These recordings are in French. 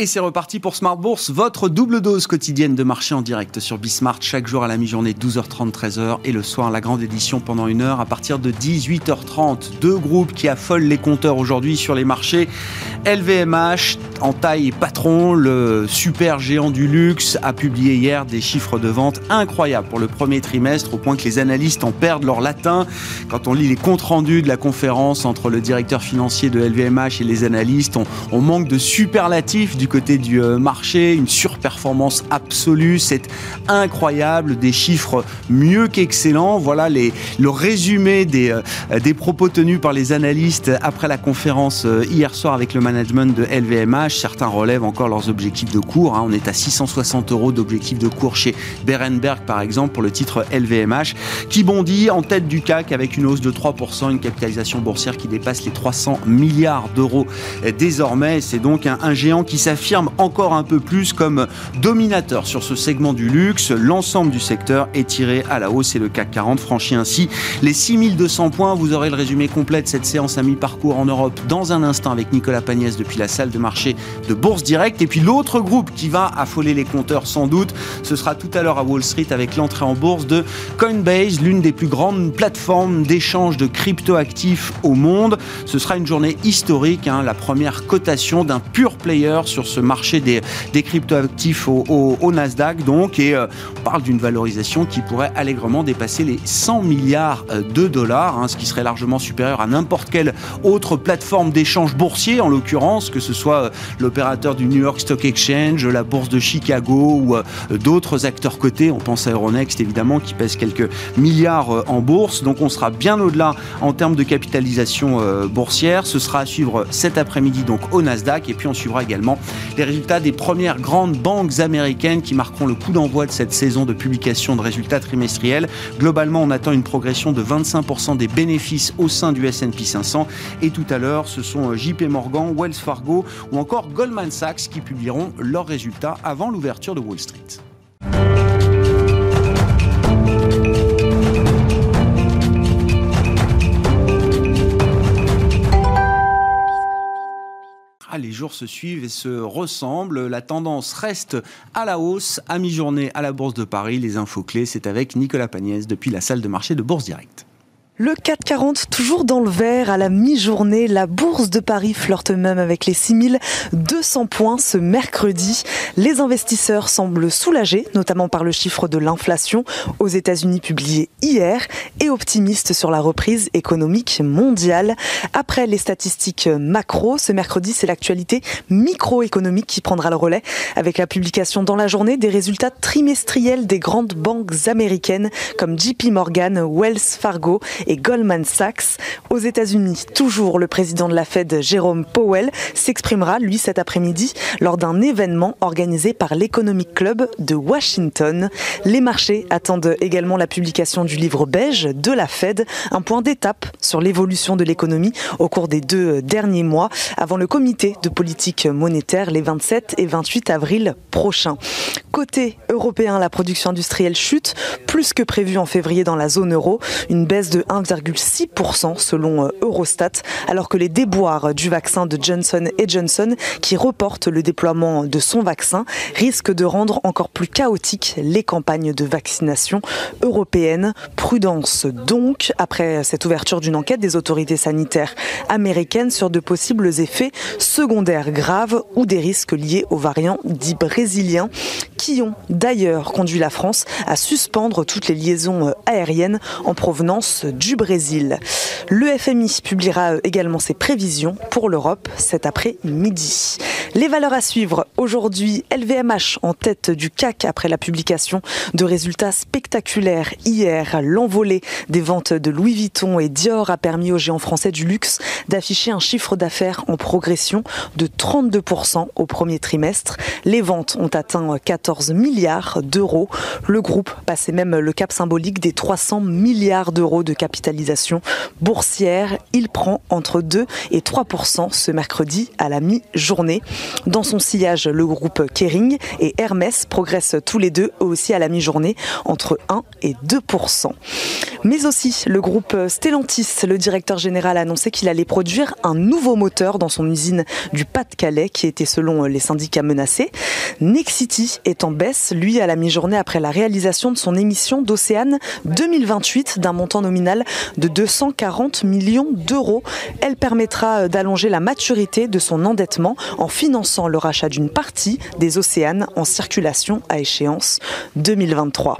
Et c'est reparti pour Smart Bourse, votre double dose quotidienne de marché en direct sur Bismart, chaque jour à la mi-journée, 12h30, 13h, et le soir, la grande édition pendant une heure à partir de 18h30. Deux groupes qui affolent les compteurs aujourd'hui sur les marchés. LVMH, en taille patron, le super géant du luxe, a publié hier des chiffres de vente incroyables pour le premier trimestre, au point que les analystes en perdent leur latin. Quand on lit les comptes rendus de la conférence entre le directeur financier de LVMH et les analystes, on, on manque de superlatifs du côté du euh, marché, une surperformance absolue, c'est incroyable, des chiffres mieux qu'excellents. Voilà les, le résumé des, euh, des propos tenus par les analystes après la conférence euh, hier soir avec le management de LVMH. Certains relèvent encore leurs objectifs de cours. Hein. On est à 660 euros d'objectifs de cours chez Berenberg, par exemple, pour le titre LVMH, qui bondit en tête du CAC avec une hausse de 3%, une capitalisation boursière qui dépasse les 300 milliards d'euros désormais. C'est donc un, un géant qui s'affiche affirme encore un peu plus comme dominateur sur ce segment du luxe. L'ensemble du secteur est tiré à la hausse et le CAC 40 franchit ainsi les 6200 points. Vous aurez le résumé complet de cette séance à mi-parcours en Europe dans un instant avec Nicolas Pagnès depuis la salle de marché de Bourse Direct. Et puis l'autre groupe qui va affoler les compteurs sans doute, ce sera tout à l'heure à Wall Street avec l'entrée en bourse de Coinbase, l'une des plus grandes plateformes d'échange de crypto-actifs au monde. Ce sera une journée historique, hein, la première cotation d'un pur player sur ce marché des, cryptoactifs au, au, Nasdaq. Donc, et euh, on parle d'une valorisation qui pourrait allègrement dépasser les 100 milliards euh, de dollars, hein, ce qui serait largement supérieur à n'importe quelle autre plateforme d'échange boursier, en l'occurrence, que ce soit euh, l'opérateur du New York Stock Exchange, la bourse de Chicago ou d'autres acteurs cotés. On pense à Euronext, évidemment, qui pèse quelques milliards en bourse. Donc, on sera bien au-delà en termes de capitalisation boursière. Ce sera à suivre cet après-midi, donc au Nasdaq. Et puis, on suivra également les résultats des premières grandes banques américaines qui marqueront le coup d'envoi de cette saison de publication de résultats trimestriels. Globalement, on attend une progression de 25% des bénéfices au sein du S&P 500. Et tout à l'heure, ce sont euh, JP Morgan, Wells Fargo ou encore Goldman Sachs qui publieront leurs résultats avant l'ouverture de Wall Street. Les jours se suivent et se ressemblent. La tendance reste à la hausse à mi-journée à la Bourse de Paris. Les infos clés, c'est avec Nicolas Pagnès depuis la salle de marché de Bourse Direct. Le 440 toujours dans le vert à la mi-journée. La bourse de Paris flirte même avec les 6200 points ce mercredi. Les investisseurs semblent soulagés, notamment par le chiffre de l'inflation aux États-Unis publié hier et optimistes sur la reprise économique mondiale. Après les statistiques macro, ce mercredi, c'est l'actualité microéconomique qui prendra le relais avec la publication dans la journée des résultats trimestriels des grandes banques américaines comme JP Morgan, Wells Fargo et Goldman Sachs. Aux États-Unis, toujours le président de la Fed, Jérôme Powell, s'exprimera, lui, cet après-midi, lors d'un événement organisé par l'Economic Club de Washington. Les marchés attendent également la publication du livre beige de la Fed, un point d'étape sur l'évolution de l'économie au cours des deux derniers mois, avant le comité de politique monétaire les 27 et 28 avril prochains. Côté européen, la production industrielle chute, plus que prévu en février dans la zone euro, une baisse de 1 1,6% selon euh, Eurostat, alors que les déboires du vaccin de Johnson Johnson, qui reporte le déploiement de son vaccin, risquent de rendre encore plus chaotiques les campagnes de vaccination européennes. Prudence donc, après cette ouverture d'une enquête des autorités sanitaires américaines sur de possibles effets secondaires graves ou des risques liés aux variants dits brésiliens, qui ont d'ailleurs conduit la France à suspendre toutes les liaisons euh, aériennes en provenance du Brésil. Le FMI publiera également ses prévisions pour l'Europe cet après-midi. Les valeurs à suivre aujourd'hui, LVMH en tête du CAC après la publication de résultats spectaculaires hier. L'envolée des ventes de Louis Vuitton et Dior a permis aux géants français du luxe d'afficher un chiffre d'affaires en progression de 32% au premier trimestre. Les ventes ont atteint 14 milliards d'euros. Le groupe passait même le cap symbolique des 300 milliards d'euros de capital boursière. Il prend entre 2 et 3% ce mercredi à la mi-journée. Dans son sillage, le groupe Kering et Hermès progressent tous les deux aussi à la mi-journée entre 1 et 2% mais aussi le groupe Stellantis, le directeur général a annoncé qu'il allait produire un nouveau moteur dans son usine du Pas-de-Calais qui était selon les syndicats menacés. Nexity est en baisse, lui, à la mi-journée après la réalisation de son émission d'Océane 2028 d'un montant nominal de 240 millions d'euros. Elle permettra d'allonger la maturité de son endettement en finançant le rachat d'une partie des Océanes en circulation à échéance 2023.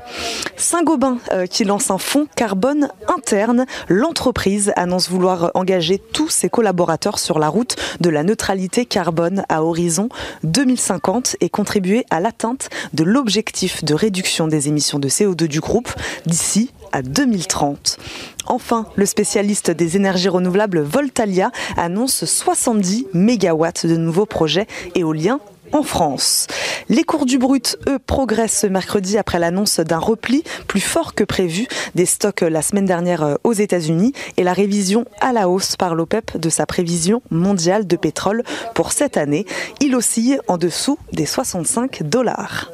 Saint-Gobain euh, qui lance un fonds carbone interne. L'entreprise annonce vouloir engager tous ses collaborateurs sur la route de la neutralité carbone à horizon 2050 et contribuer à l'atteinte de l'objectif de réduction des émissions de CO2 du groupe d'ici à 2030. Enfin, le spécialiste des énergies renouvelables Voltalia annonce 70 MW de nouveaux projets éoliens en France. Les cours du brut, eux, progressent ce mercredi après l'annonce d'un repli plus fort que prévu des stocks la semaine dernière euh, aux États-Unis et la révision à la hausse par l'OPEP de sa prévision mondiale de pétrole pour cette année. Il oscille en dessous des 65 dollars.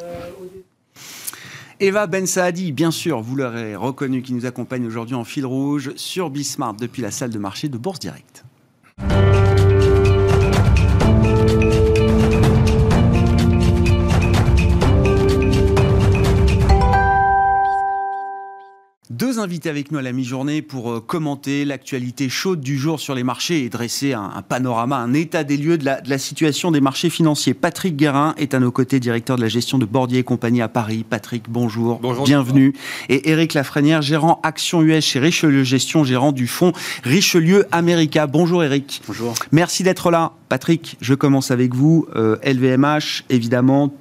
Eva Ben Saadi, bien sûr, vous l'aurez reconnu, qui nous accompagne aujourd'hui en fil rouge sur Bismart depuis la salle de marché de Bourse Direct. Invités avec nous à la mi-journée pour euh, commenter l'actualité chaude du jour sur les marchés et dresser un, panorama, un état des lieux de la, situation des marchés financiers. Patrick Guérin est à nos côtés, directeur de la gestion de Bordier et compagnie à Paris. Patrick, bonjour. Bonjour. Bienvenue. Et Eric Lafrenière, gérant Action US chez Richelieu Gestion, gérant du fonds Richelieu America. Bonjour Eric. Bonjour. Merci d'être là. Patrick, je commence avec vous. LVMH, euh, évidemment,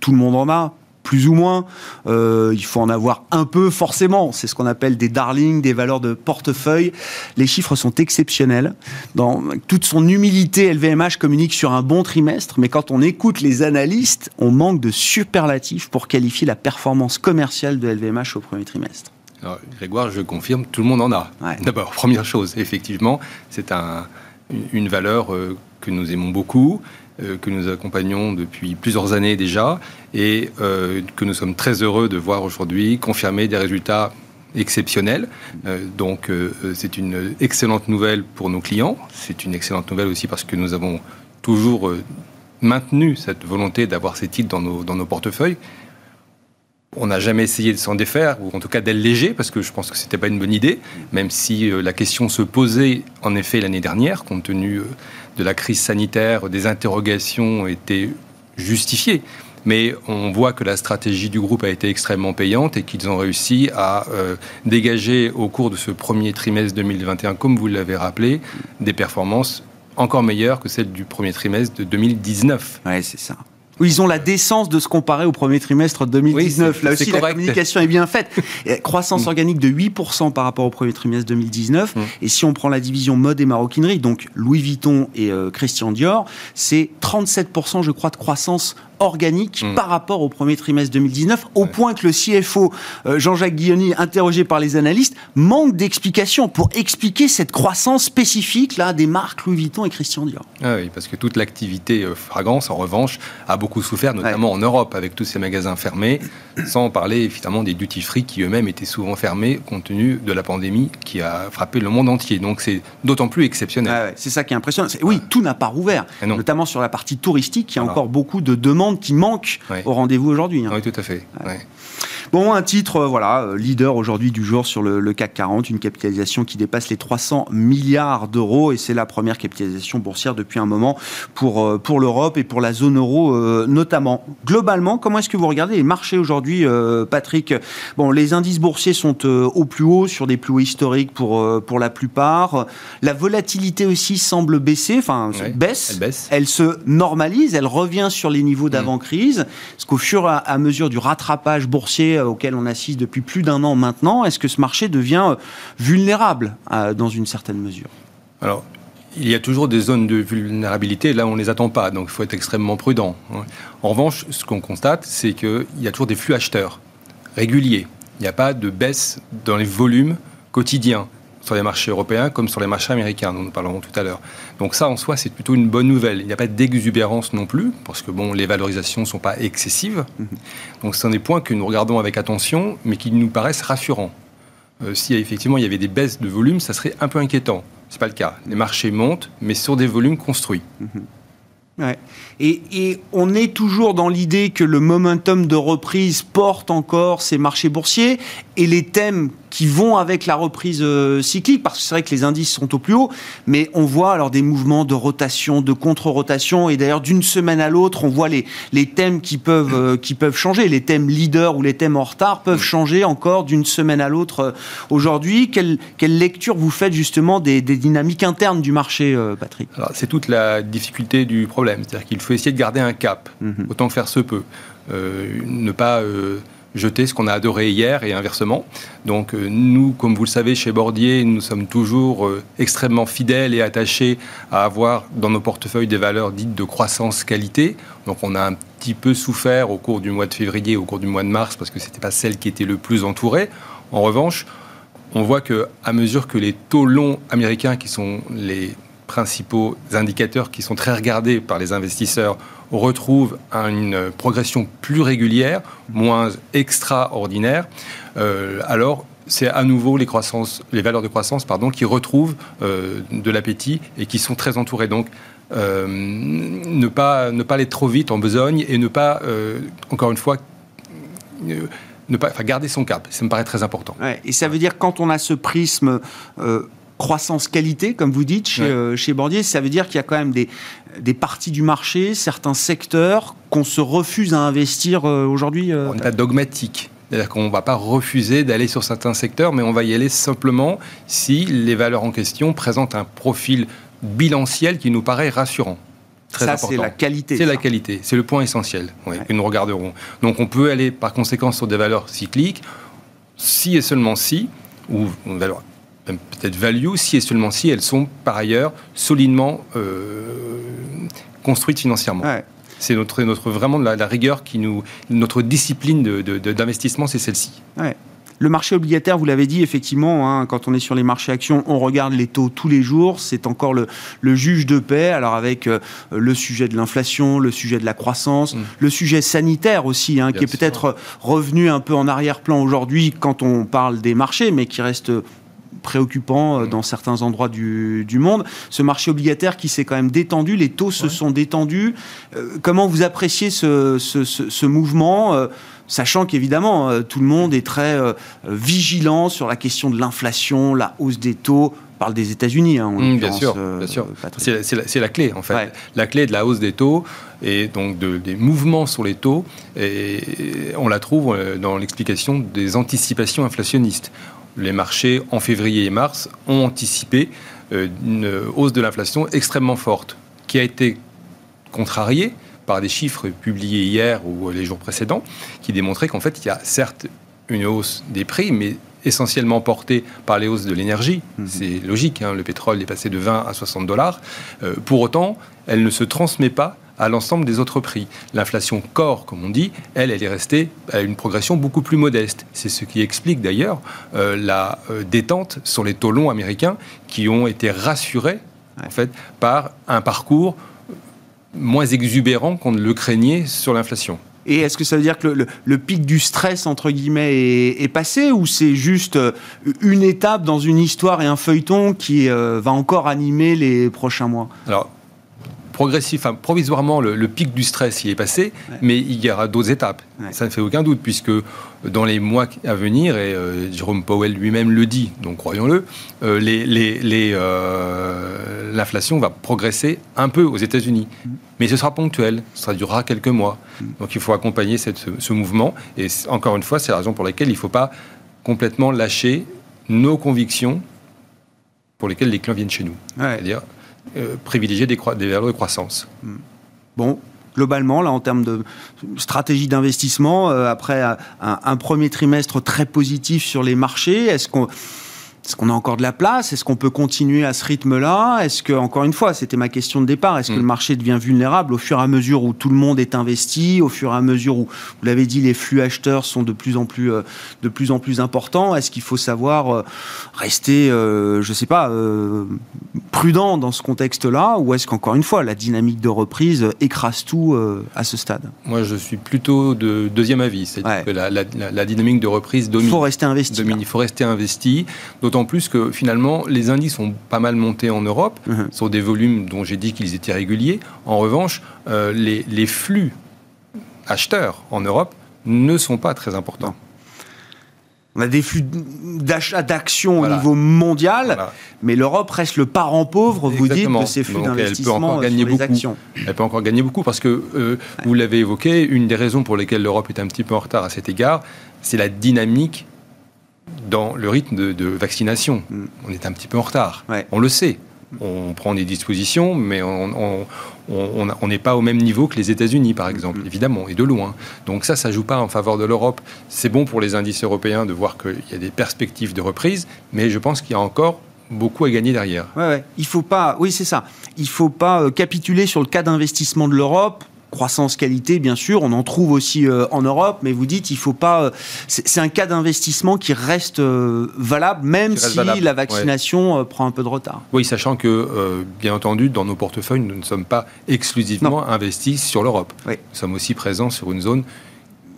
tout le monde en a plus ou moins. Euh, il faut en avoir un peu forcément. C'est ce qu'on appelle des darlings, des valeurs de portefeuille. Les chiffres sont exceptionnels. Dans toute son humilité, LVMH communique sur un bon trimestre, mais quand on écoute les analystes, on manque de superlatifs pour qualifier la performance commerciale de LVMH au premier trimestre. Grégoire, je confirme, tout le monde en a. D'abord, première chose, effectivement, c'est un, une valeur euh, que nous aimons beaucoup, que nous accompagnons depuis plusieurs années déjà et euh, que nous sommes très heureux de voir aujourd'hui confirmer des résultats exceptionnels. Euh, donc c'est une excellente nouvelle pour nos clients. C'est une excellente nouvelle aussi parce que nous avons toujours maintenu cette volonté d'avoir ces titres dans nos, dans nos portefeuilles. On n'a jamais essayé de s'en défaire, ou en tout cas d'alléger, parce que je pense que ce n'était pas une bonne idée, même si la question se posait en effet l'année dernière, compte tenu de la crise sanitaire, des interrogations étaient justifiées. Mais on voit que la stratégie du groupe a été extrêmement payante et qu'ils ont réussi à euh, dégager au cours de ce premier trimestre 2021, comme vous l'avez rappelé, des performances encore meilleures que celles du premier trimestre de 2019. Oui, c'est ça où ils ont la décence de se comparer au premier trimestre 2019. Là aussi, la communication est bien faite. Croissance mm. organique de 8% par rapport au premier trimestre 2019. Mm. Et si on prend la division mode et maroquinerie, donc Louis Vuitton et euh, Christian Dior, c'est 37%, je crois, de croissance organique mm. par rapport au premier trimestre 2019, au point que le CFO euh, Jean-Jacques Guilloni, interrogé par les analystes, manque d'explications pour expliquer cette croissance spécifique là des marques Louis Vuitton et Christian Dior. Ah oui, parce que toute l'activité euh, fragrance, en revanche, a beaucoup souffert, notamment en Europe, avec tous ces magasins fermés, sans parler évidemment des duty free qui eux-mêmes étaient souvent fermés compte tenu de la pandémie qui a frappé le monde entier. Donc c'est d'autant plus exceptionnel. c'est ça qui est impressionnant. oui, tout n'a pas rouvert, notamment sur la partie touristique, il y a encore beaucoup de demandes qui manque au rendez-vous aujourd'hui. Hein. Oui, tout à fait. Bon, un titre, euh, voilà, euh, leader aujourd'hui du jour sur le, CAC 40, une capitalisation qui dépasse les 300 milliards d'euros et c'est la première capitalisation boursière depuis un moment pour, euh, pour l'Europe et pour la zone euro notamment. Globalement, comment est-ce que vous regardez les marchés aujourd'hui, Patrick? Bon, les indices boursiers sont au plus haut, sur des plus hauts historiques pour, pour la plupart. La volatilité aussi semble baisser, enfin, baisse. Elle baisse. Elle se normalise, elle revient sur les niveaux d'avant-crise. Est-ce qu'au fur et à mesure du rattrapage boursier euh, auquel on assiste depuis plus d'un an maintenant, est-ce que ce marché devient euh, vulnérable euh, dans une certaine mesure? Alors, il y a toujours des zones de vulnérabilité, là on ne les attend pas, donc il faut être extrêmement prudent. Hein. En revanche, ce qu'on constate, c'est qu'il y a toujours des flux acheteurs réguliers. Il n'y a pas de baisse dans les volumes quotidiens. Sur les marchés européens comme sur les marchés américains, dont nous parlerons tout à l'heure. Donc ça, en soi, c'est plutôt une bonne nouvelle. Il n'y a pas d'exubérance non plus, parce que bon, les valorisations ne sont pas excessives. Mhm. Donc ce sont des points que nous regardons avec attention, mais qui nous paraissent rassurants. Euh, si effectivement il y avait des baisses de volume, ça serait un peu inquiétant. Ce n'est pas le cas. Les marchés montent, mais sur des volumes construits. Mhm. Et, on est toujours dans l'idée que le momentum de reprise porte encore ces marchés boursiers et les thèmes qui vont avec la reprise euh, cyclique, parce que c'est vrai que les indices sont au plus haut, mais on voit alors des mouvements de rotation, de contre-rotation, et d'ailleurs d'une semaine à l'autre, on voit les, les thèmes qui peuvent, euh, qui peuvent changer. Les thèmes leaders ou les thèmes en retard peuvent changer encore d'une semaine à l'autre euh, aujourd'hui. Quelle, quelle, lecture vous faites justement des, des dynamiques internes du marché, Patrick? C'est toute la difficulté du problème, c'est-à-dire qu'il faut essayer de garder un cap, mhm. autant que faire se peut. ne pas jeter ce qu'on a adoré hier et inversement. Donc euh, nous, comme vous le savez, chez Bordier, nous sommes toujours euh, extrêmement fidèles et attachés à avoir dans nos portefeuilles des valeurs dites de croissance-qualité. Donc on a un petit peu souffert au cours du mois de février, au cours du mois de mars, parce que ce n'était pas celle qui était le plus entourée. En revanche, on voit que à mesure que les taux longs américains, qui sont les principaux indicateurs qui sont très regardés par les investisseurs, retrouve une progression plus régulière, moins extraordinaire, euh, alors c'est à nouveau les, croissances, les valeurs de croissance pardon, qui retrouvent euh, de l'appétit et qui sont très entourées. Donc, euh, ne, pas, ne pas aller trop vite en besogne et ne pas, encore une fois, ne pas, garder son cap. Ça me paraît très important. et ça veut dire quand on a ce prisme croissance qualité, comme vous dites, chez, euh, chez Bordier, ça veut dire qu'il y a quand même des, des parties du marché, certains secteurs qu'on se refuse à investir euh, aujourd'hui euh, On n'est pas dogmatique. C'est-à-dire qu'on ne va pas refuser d'aller sur certains secteurs, mais on va y aller simplement si les valeurs en question présentent un profil bilanciel qui nous paraît rassurant. Très ça, c'est la qualité. C'est la qualité, c'est le point essentiel que nous regarderons. Donc on peut aller par conséquent sur des valeurs cycliques, si et seulement si, ou une valeur peut-être value si et seulement si elles sont par ailleurs solidement euh, construites financièrement. C'est notre, notre, vraiment la, la, rigueur qui nous. Notre discipline d'investissement, de, c'est celle-ci. Le marché obligataire, vous l'avez dit, effectivement, hein, quand on est sur les marchés actions, on regarde les taux tous les jours. C'est encore le, le, juge de paix. Alors avec euh, le sujet de l'inflation, le sujet de la croissance, mm. le sujet sanitaire aussi, hein, qui est peut-être revenu un peu en arrière-plan aujourd'hui quand on parle des marchés, mais qui reste préoccupant euh, dans certains endroits du, monde. Ce marché obligataire qui s'est quand même détendu, les taux se sont détendus. Euh, comment vous appréciez ce, ce, mouvement euh, Sachant qu'évidemment, tout le monde est très vigilant sur la question de l'inflation, la hausse des taux. On parle des États-Unis. Hein, mmh, bien sûr, bien sûr. C'est la, clé, en fait. La clé de la hausse des taux et donc de, des mouvements sur les taux, et on la trouve dans l'explication des anticipations inflationnistes les marchés, en février et mars, ont anticipé euh, une hausse de l'inflation extrêmement forte, qui a été contrariée par des chiffres publiés hier ou les jours précédents, qui démontraient qu'en fait, il y a certes une hausse des prix, mais essentiellement portée par les hausses de l'énergie. Mhm. C'est logique, hein, le pétrole est passé de 20 à 60 dollars. Euh, pour autant, elle ne se transmet pas à l'ensemble des autres prix. L'inflation corps, comme on dit, elle, elle est restée à une progression beaucoup plus modeste. C'est ce qui explique d'ailleurs euh, la euh, détente sur les taux longs américains qui ont été rassurés en fait par un parcours moins exubérant qu'on ne le craignait sur l'inflation. Et est-ce que ça veut dire que le, pic du stress, entre guillemets, est, passé ou c'est juste euh, une étape dans une histoire et un feuilleton qui va encore animer les prochains mois? Alors, progressif, enfin, provisoirement, le, pic du stress y est passé, mais il y aura d'autres étapes. Ça ne fait aucun doute, puisque dans les mois à venir, et euh, Jérôme Powell lui-même le dit, donc croyons-le, euh, euh, l'inflation va progresser un peu aux États-Unis. Mm. Mais ce sera ponctuel, ça durera quelques mois. Mm. Donc il faut accompagner cette, ce mouvement. Et encore une fois, c'est la raison pour laquelle il ne faut pas complètement lâcher nos convictions pour lesquelles les clients viennent chez nous. C'est-à-dire euh, privilégier des, valeurs de croissance. Hmm. Bon, globalement, là, en termes de stratégie d'investissement, euh, après un, premier trimestre très positif sur les marchés, est-ce qu'on est-ce qu'on a encore de la place? Est-ce qu'on peut continuer à ce rythme-là? Est-ce que, encore une fois, c'était ma question de départ, est-ce que le mm. marché devient vulnérable au fur et à mesure où tout le monde est investi, au fur et à mesure où, vous l'avez dit, les flux acheteurs sont de plus en plus, euh, de plus, en plus importants? Est-ce qu'il faut savoir euh, rester, euh, je ne sais pas, prudent dans ce contexte-là? Ou est-ce qu'encore une fois, la dynamique de reprise écrase tout à ce stade? Moi, je suis plutôt de deuxième avis. C'est que la, dynamique de reprise domine. Il faut rester investi. il faut rester investi, d'autant plus que finalement, les indices ont pas mal monté en Europe, mhm. sur des volumes dont j'ai dit qu'ils étaient réguliers. En revanche, euh, les, flux acheteurs en Europe ne sont pas très importants. On a des flux d'achat d'actions au niveau mondial, mais l'Europe reste le parent pauvre, vous dites, de ces flux d'investissement sur les actions. Elle peut encore gagner beaucoup parce que, euh, vous l'avez évoqué, une des raisons pour lesquelles l'Europe est un petit peu en retard à cet égard, c'est la dynamique dans le rythme de, vaccination. Mm. On est un petit peu en retard. On le sait. On prend des dispositions, mais on n'est pas au même niveau que les États-Unis, par exemple, mm. évidemment, et de loin. Donc ça, ça joue pas en faveur de l'Europe. C'est bon pour les indices européens de voir qu'il y a des perspectives de reprise, mais je pense qu'il y a encore beaucoup à gagner derrière. Ouais, Il faut pas, oui, c'est ça. Il faut pas euh, capituler sur le cas d'investissement de l'Europe croissance qualité, bien sûr, on en trouve aussi euh, en Europe, mais vous dites, il faut pas. Euh, c'est un cas d'investissement qui reste euh, valable, même si la vaccination prend un peu de retard. Oui, sachant que, bien entendu, dans nos portefeuilles, nous ne sommes pas exclusivement investis sur l'Europe. Nous sommes aussi présents sur une zone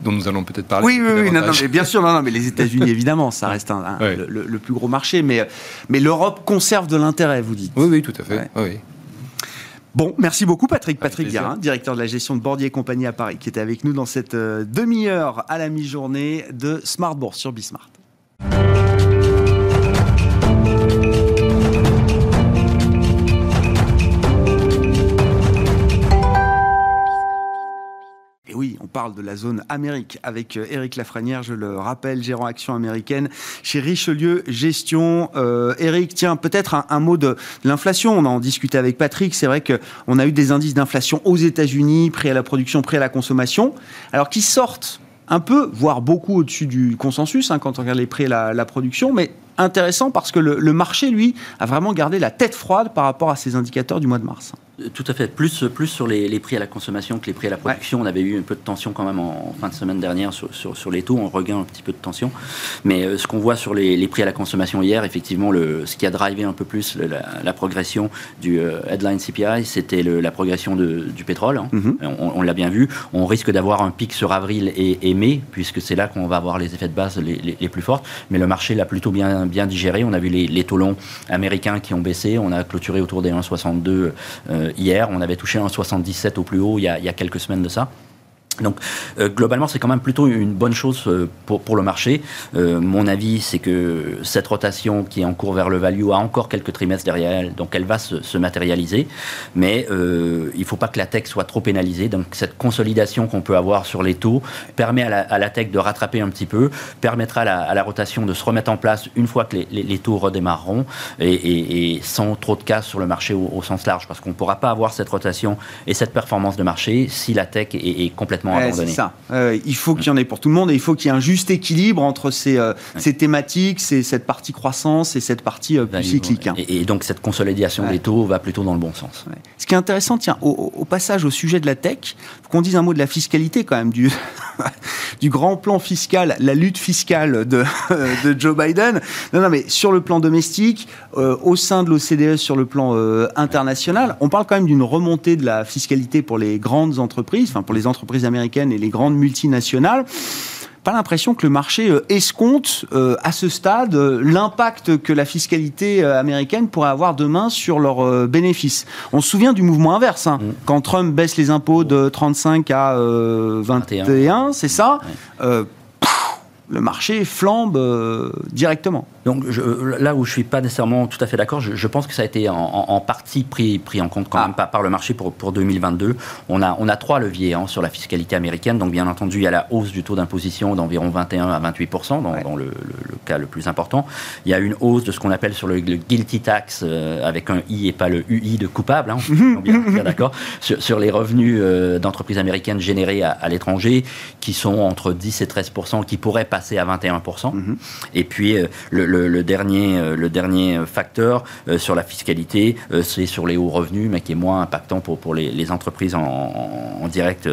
dont nous allons peut-être parler. Oui, oui, oui non, mais bien sûr, non, non, mais les États-Unis, évidemment, ça reste le, plus gros marché, mais, mais l'Europe conserve de l'intérêt, vous dites. Oui, oui, tout à fait. Oui. Bon, merci beaucoup Patrick. Patrick Guérin, directeur de la gestion de Bordier et compagnie à Paris, qui était avec nous dans cette euh, demi-heure à la mi-journée de Smart Bourse sur Bismart. On parle de la zone Amérique avec Eric euh, Lafrenière, je le rappelle, gérant action américaine chez Richelieu Gestion. Eric, euh, tiens, peut-être un, mot de, l'inflation. On en discutait avec Patrick. C'est vrai qu'on a eu des indices d'inflation aux États-Unis, prêts à la production, prêts à la consommation, alors qui sortent un peu, voire beaucoup au-dessus du consensus hein, quand on regarde les prix et la, production, mais intéressant parce que le, marché, lui, a vraiment gardé la tête froide par rapport à ces indicateurs du mois de mars. Tout à fait. Plus, plus sur les, prix à la consommation que les prix à la production. On avait eu un peu de tension quand même en, fin de semaine dernière sur, sur, les taux. On regain un petit peu de tension. Mais euh, ce qu'on voit sur les, prix à la consommation hier, effectivement, le, ce qui a drivé un peu plus la, progression du euh, headline CPI, c'était la progression du pétrole. Hein. Mhm. On, l'a bien vu. On risque d'avoir un pic sur avril et, mai, puisque c'est là qu'on va avoir les effets de base les, plus forts. Mais le marché l'a plutôt bien, bien digéré. On a vu les, taux longs américains qui ont baissé. On a clôturé autour des 1,62 hier. On avait touché un 77 au plus haut il y a quelques semaines de ça. Donc euh, globalement, c'est quand même plutôt une bonne chose euh, pour, le marché. Euh, mon avis, c'est que cette rotation qui est en cours vers le value a encore quelques trimestres derrière elle, donc elle va se, se matérialiser. Mais il ne faut pas que la tech soit trop pénalisée. Donc cette consolidation qu'on peut avoir sur les taux permet à la, tech de rattraper un petit peu, permettra à la, rotation de se remettre en place une fois que les, taux redémarreront et, sans trop de casse sur le marché au, au sens large, parce qu'on ne pourra pas avoir cette rotation et cette performance de marché si la tech est, est complètement c'est ça. il faut qu'il y en ait pour tout le monde et il faut qu'il y ait un juste équilibre entre ces, euh, ces thématiques, cette partie croissance et cette partie euh, plus cyclique. Hein. Et, donc cette consolidation des taux va plutôt dans le bon sens. Ce qui est intéressant, tiens, au, passage au sujet de la tech, qu'on dise un mot de la fiscalité quand même, du, grand plan fiscal, la lutte fiscale de, Joe Biden. Non, non, mais sur le plan domestique, euh, au sein de l'OCDE, sur le plan international, on parle quand même d'une remontée de la fiscalité pour les grandes entreprises, enfin pour les entreprises américaines et les grandes multinationales pas l'impression que le marché euh, escompte euh, à ce stade euh, l'impact que la fiscalité américaine pourrait avoir demain sur leurs bénéfices. On se souvient du mouvement inverse, hein. mm. quand Trump baisse les impôts de 35 à 21, c'est ça le marché flambe directement. Donc là où je suis pas nécessairement tout à fait d'accord, je, pense que ça a été en, partie pris, pris en compte quand ah. même par, par le marché pour, pour 2022. On a, on a trois leviers hein, sur la fiscalité américaine. Donc bien entendu, il y a la hausse du taux d'imposition d'environ 21 à 28 dans, le, cas le plus important. Il y a une hausse de ce qu'on appelle sur le, guilty tax euh, avec un i et pas le ui de coupable. Hein, bien, d'accord sur, les revenus euh, d'entreprises américaines générés à, l'étranger qui sont entre 10 et 13 qui pourraient passer à 21%. Mhm. Et puis le, dernier, le dernier facteur sur la fiscalité, c'est sur les hauts revenus, mais qui est moins impactant pour, pour les, entreprises en, direct.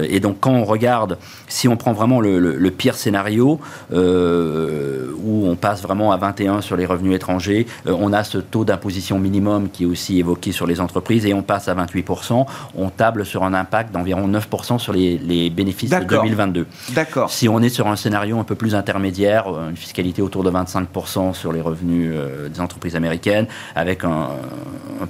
Et donc quand on regarde, si on prend vraiment le, pire scénario, où on passe vraiment à 21 sur les revenus étrangers, on a ce taux d'imposition minimum qui est aussi évoqué sur les entreprises et on passe à 28%, on table sur un impact d'environ 9% sur les, bénéfices de 2022. D'accord. Si on est sur un scénario un peu plus intermédiaire, euh, une fiscalité autour de 25% sur les revenus euh, des entreprises américaines, avec un,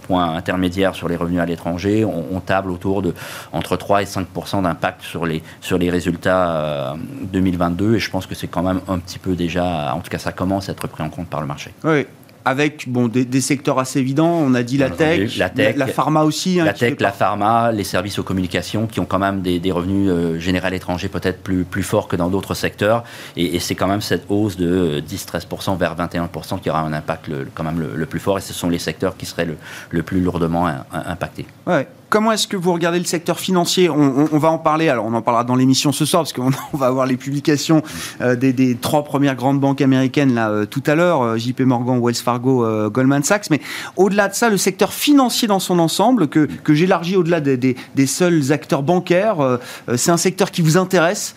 point intermédiaire sur les revenus à l'étranger, on, table autour de entre 3 et 5% d'impact sur les, sur les résultats 2022 euh, et je pense que c'est quand même un petit peu déjà, en tout cas ça commence à être pris en compte par le marché. Oui, avec bon, des, secteurs assez évidents. On a dit la tech, la, tech, la, pharma aussi. Hein, la tech, la pharma, les services aux communications qui ont quand même des, revenus euh, généraux étrangers peut-être plus, plus forts que dans d'autres secteurs. Et, c'est quand même cette hausse de 10-13% vers 21% qui aura un impact quand même le, plus fort. Et ce sont les secteurs qui seraient le, plus lourdement impactés. Ouais. Comment est-ce que vous regardez le secteur financier on, va en parler, alors on en parlera dans l'émission ce soir, parce qu'on va avoir les publications euh, des, trois premières grandes banques américaines là euh, tout à l'heure, euh, JP Morgan, Wells Fargo, Goldman Sachs. Mais au-delà de ça, le secteur financier dans son ensemble, que, j'élargis au-delà des, seuls acteurs bancaires, c'est un secteur qui vous intéresse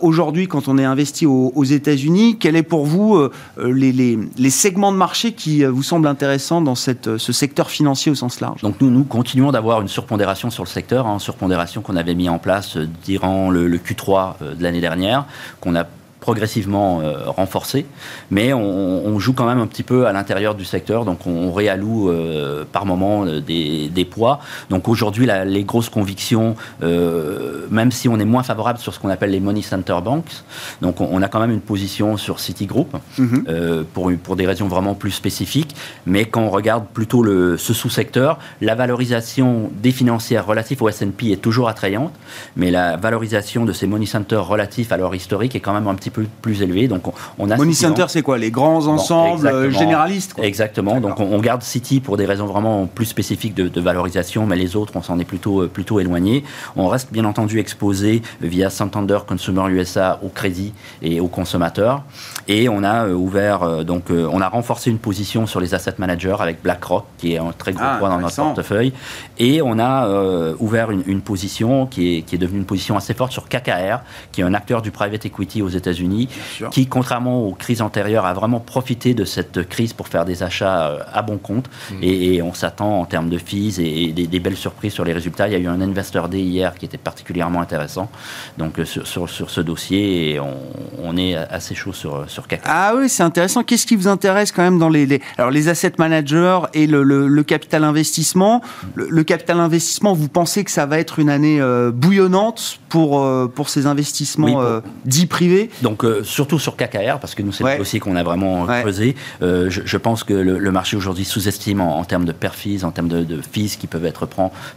aujourd'hui quand on est investi aux, États-Unis. Quel est pour vous les, segments de marché qui vous semblent intéressants dans ce secteur financier au sens large? Donc nous, nous continuons d'avoir une surpondération sur le secteur, hein, surpondération qu'on avait mis en place euh, durant le, le Q3 euh, de l'année dernière, qu'on a progressivement euh, renforcé, mais on, joue quand même un petit peu à l'intérieur du secteur, donc on, réalloue euh, par moment euh, des, poids. Donc aujourd'hui, les grosses convictions, même si on est moins favorable sur ce qu'on appelle les money center banks, donc on, a quand même une position sur Citigroup mhm. pour, pour des raisons vraiment plus spécifiques, mais quand on regarde plutôt le, ce sous-secteur, la valorisation des financières relatives au S&P est toujours attrayante, mais la valorisation de ces money centers relatifs à leur historique est quand même un petit plus élevé. Donc on, a Money Center, c'est quoi Les grands ensembles euh, généralistes Exactement. Donc on, garde City pour des raisons vraiment plus spécifiques de, valorisation, mais les autres, on s'en est plutôt, euh, plutôt éloigné. On reste bien entendu exposé via Santander Consumer USA au crédit et aux consommateurs. Et on a euh, ouvert, donc on a renforcé une position sur les asset managers avec BlackRock, qui est un très gros ah, point dans notre portefeuille. Et on a ouvert une, position qui est, qui est devenue une position assez forte sur KKR, qui est un acteur du private equity aux États-Unis qui, contrairement aux crises antérieures, a vraiment profité de cette crise pour faire des achats euh, à bon compte. Mm. Et, on s'attend en termes de fees et, des, belles surprises sur les résultats. Il y a eu un Investor Day hier qui était particulièrement intéressant donc, euh, sur, sur, ce dossier et on, est assez chaud sur, sur CAC. Ah oui, c'est intéressant. Qu'est-ce qui vous intéresse quand même dans les, alors les asset managers et le, le, capital investissement? Le, capital investissement, vous pensez que ça va être une année euh, bouillonnante pour, pour ces investissements dits privés? Donc euh, surtout sur KKR, parce que nous c'est le dossier qu'on a vraiment creusé. Euh, je, pense que le, marché aujourd'hui sous-estime en, termes de perfis, en termes de, de fees qui peuvent être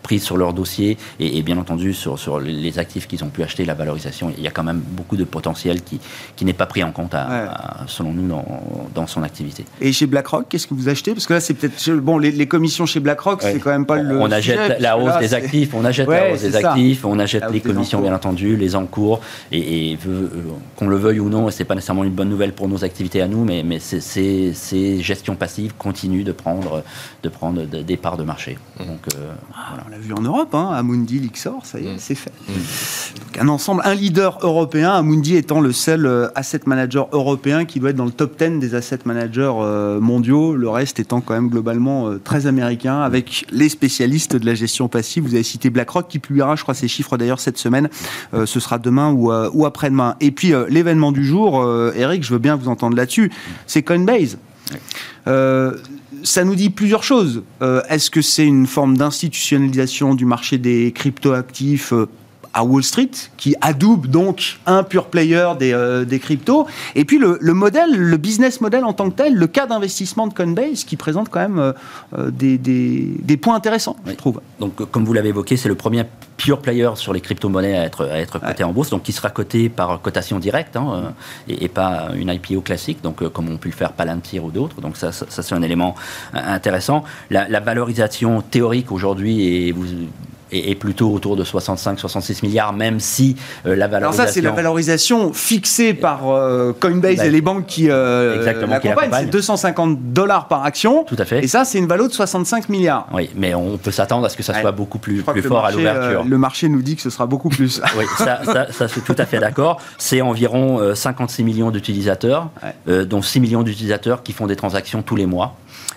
prises sur leur dossier, et, bien entendu sur, sur les actifs qu'ils ont pu acheter, la valorisation. Il y a quand même beaucoup de potentiel qui, qui n'est pas pris en compte, selon nous, dans, dans, son activité. Et chez BlackRock, qu'est-ce que vous achetez? Parce que là, c'est peut-être bon, les, commissions chez BlackRock, c'est quand même pas le. On achète la hausse des actifs, on achète la hausse des actifs, on achète les commissions, bien entendu, les encours, et, et euh, qu'on le veuille ou non, et c'est pas nécessairement une bonne nouvelle pour nos activités à nous, mais, mais ces gestions passives continuent de prendre, de prendre des parts de marché. Mmh. Donc, euh, ah, On l'a vu en Europe, hein, Amundi, Lixor, ça y est, mmh. c'est fait. Mmh. Donc un ensemble, un leader européen, Amundi étant le seul euh, asset manager européen qui doit être dans le top 10 des asset managers euh, mondiaux, le reste étant quand même globalement très américain, avec les spécialistes de la gestion passive. Vous avez cité BlackRock qui publiera, je crois, ses chiffres d'ailleurs cette semaine. ce sera demain ou, ou après-demain. Et puis l'événement du jour, euh, Eric, je veux bien vous entendre là-dessus, c'est Coinbase. Euh, ça nous dit plusieurs choses. Euh, est-ce que c'est une forme d'institutionnalisation du marché des cryptoactifs à Wall Street, qui adoube donc un pur player des, euh, des cryptos. Et puis le, modèle, le business model en tant que tel, le cas d'investissement de Coinbase, qui présente quand même euh, euh, des, des, points intéressants, je trouve. Donc, comme vous l'avez évoqué, c'est le premier pure player sur les crypto-monnaies à être, à être coté en bourse, donc qui sera coté par cotation directe hein, et, pas une IPO classique, donc comme on peut le faire Palantir ou d'autres. Donc ça, ça, c'est un élément intéressant. La, la valorisation théorique aujourd'hui, et vous est, plutôt autour de 65-66 milliards, même si la valorisation. Alors ça, c'est la valorisation fixée par Coinbase et les banques qui l'accompagnent. C'est 250 dollars par action. Tout à fait. Et ça, c'est une valeur de 65 milliards. Oui, mais on peut s'attendre à ce que ça soit beaucoup plus, plus fort à l'ouverture. le marché nous dit que ce sera beaucoup plus. oui, ça, ça, ça, tout à fait d'accord. C'est environ 56 millions d'utilisateurs, dont 6 millions d'utilisateurs qui font des transactions tous les mois.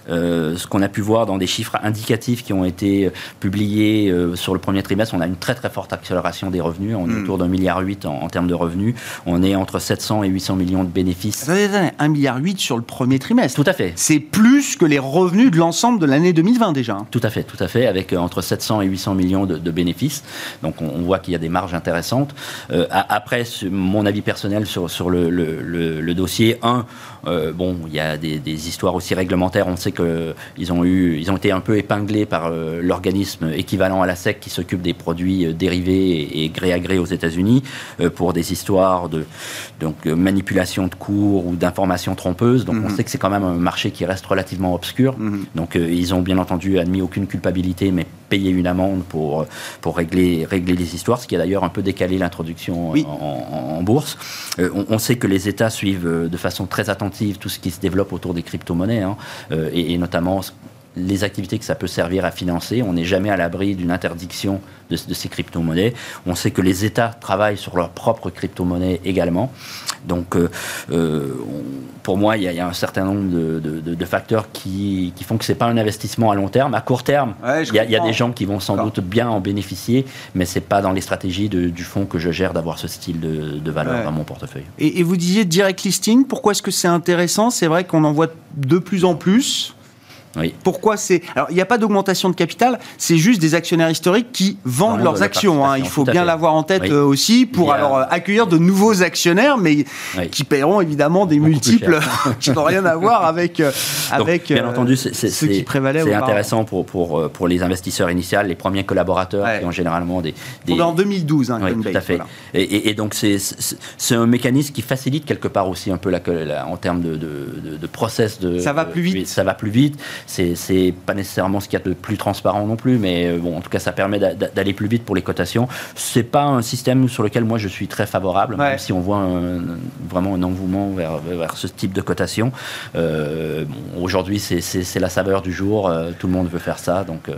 Euh, ce qu'on a pu voir dans des chiffres indicatifs qui ont été euh, publiés euh, sur le premier trimestre, on a une très très forte accélération des revenus. On est hmm. autour d'un milliard huit en, termes de revenus. On est entre 700 et 800 millions de bénéfices. Un milliard huit sur le premier trimestre. Tout à fait. C'est plus que les revenus de l'ensemble de l'année 2020 déjà. Hein. Tout à fait, tout à fait, avec entre 700 et 800 millions de, bénéfices. Donc on, voit qu'il y a des marges intéressantes. après, mon avis personnel sur, sur le, le, dossier, un, bon, il y a des, des histoires aussi réglementaires. On sait que ils ont, eu, ils ont été un peu épinglés par euh, l'organisme équivalent à la SEC qui s'occupe des produits euh, dérivés et, gré à gré aux États-Unis euh, pour des histoires de donc, manipulation de cours ou d'informations trompeuses. Donc on mhm. sait que c'est quand même un marché qui reste relativement obscur. Mhm. Donc ils ont bien entendu admis aucune culpabilité, mais payé une amende pour, pour régler, régler les histoires, ce qui a d'ailleurs un peu décalé l'introduction en, bourse. on, sait que les États suivent de façon très attentive tout ce qui se développe autour des crypto-monnaies hein, et, et notamment les activités que ça peut servir à financer. On n'est jamais à l'abri d'une interdiction de, ces crypto-monnaies. On sait que les États travaillent sur leurs propres crypto-monnaies également. Donc, euh, euh, pour moi, il y, a un certain nombre de, facteurs qui, font que ce n'est pas un investissement à long terme. À court terme, il y, a des gens qui vont sans doute bien en bénéficier, mais ce n'est pas dans les stratégies du fonds que je gère d'avoir ce style de, valeur dans mon portefeuille. Et, et vous disiez direct listing, pourquoi est-ce que c'est intéressant? C'est vrai qu'on en voit de plus en plus. Pourquoi c'est Alors, il n'y a pas d'augmentation de capital, c'est juste des actionnaires historiques qui vendent leurs actions. Hein. Il faut bien l'avoir en tête euh, aussi pour alors euh, accueillir de nouveaux actionnaires, mais qui paieront évidemment des multiples qui n'ont rien à voir avec euh, avec bien entendu, c'est, ce qui prévalait. C'est intéressant pour, pour pour les investisseurs initiaux, les premiers collaborateurs qui ont généralement des. des... en 2012, hein, tout à fait. Et, donc c'est c'est un mécanisme qui facilite quelque part aussi un peu la, en termes de, de, de process de. Ça va plus vite. Ça va plus vite c'est pas nécessairement ce qu'il y a de plus transparent non plus, mais euh, bon, en tout cas, ça permet d'aller plus vite pour les cotations. C'est pas un système sur lequel moi je suis très favorable, même si on voit vraiment un engouement vers, vers, ce type de cotation. Euh, Aujourd'hui, c'est la saveur du jour. Euh, tout le monde veut faire ça, donc.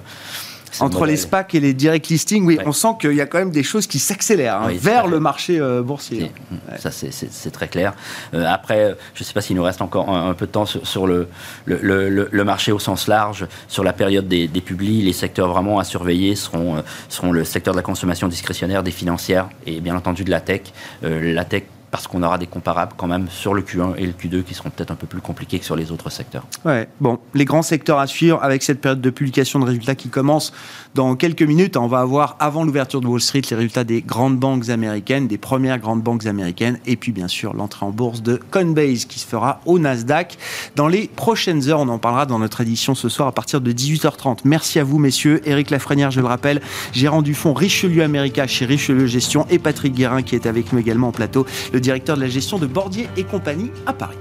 Euh, entre les SPAC et les direct listings, oui, on sent qu'il y a quand même des choses qui s'accélèrent hein, vers le marché euh, boursier. Ça, c'est très clair. Euh, après, je ne sais pas s'il nous reste encore un, peu de temps sur, le, le, marché au sens large, sur la période des, des publis. Les secteurs vraiment à surveiller seront, euh, seront le secteur de la consommation discrétionnaire, des financières et bien entendu de la tech. la tech parce qu'on aura des comparables quand même sur le Q1 et le Q2 qui seront peut-être un peu plus compliqués que sur les autres secteurs. Ouais, bon, les grands secteurs à suivre avec cette période de publication de résultats qui commence dans quelques minutes. On va avoir avant l'ouverture de Wall Street les résultats des grandes banques américaines, des premières grandes banques américaines, et puis bien sûr l'entrée en bourse de Coinbase qui se fera au Nasdaq dans les prochaines heures. On en parlera dans notre édition ce soir à partir de 18h30. Merci à vous, messieurs. Éric Lafrenière, je le rappelle, gérant du fonds Richelieu America chez Richelieu Gestion, et Patrick Guérin qui est avec nous également en plateau. Directeur de la gestion de Bordier et compagnie à Paris.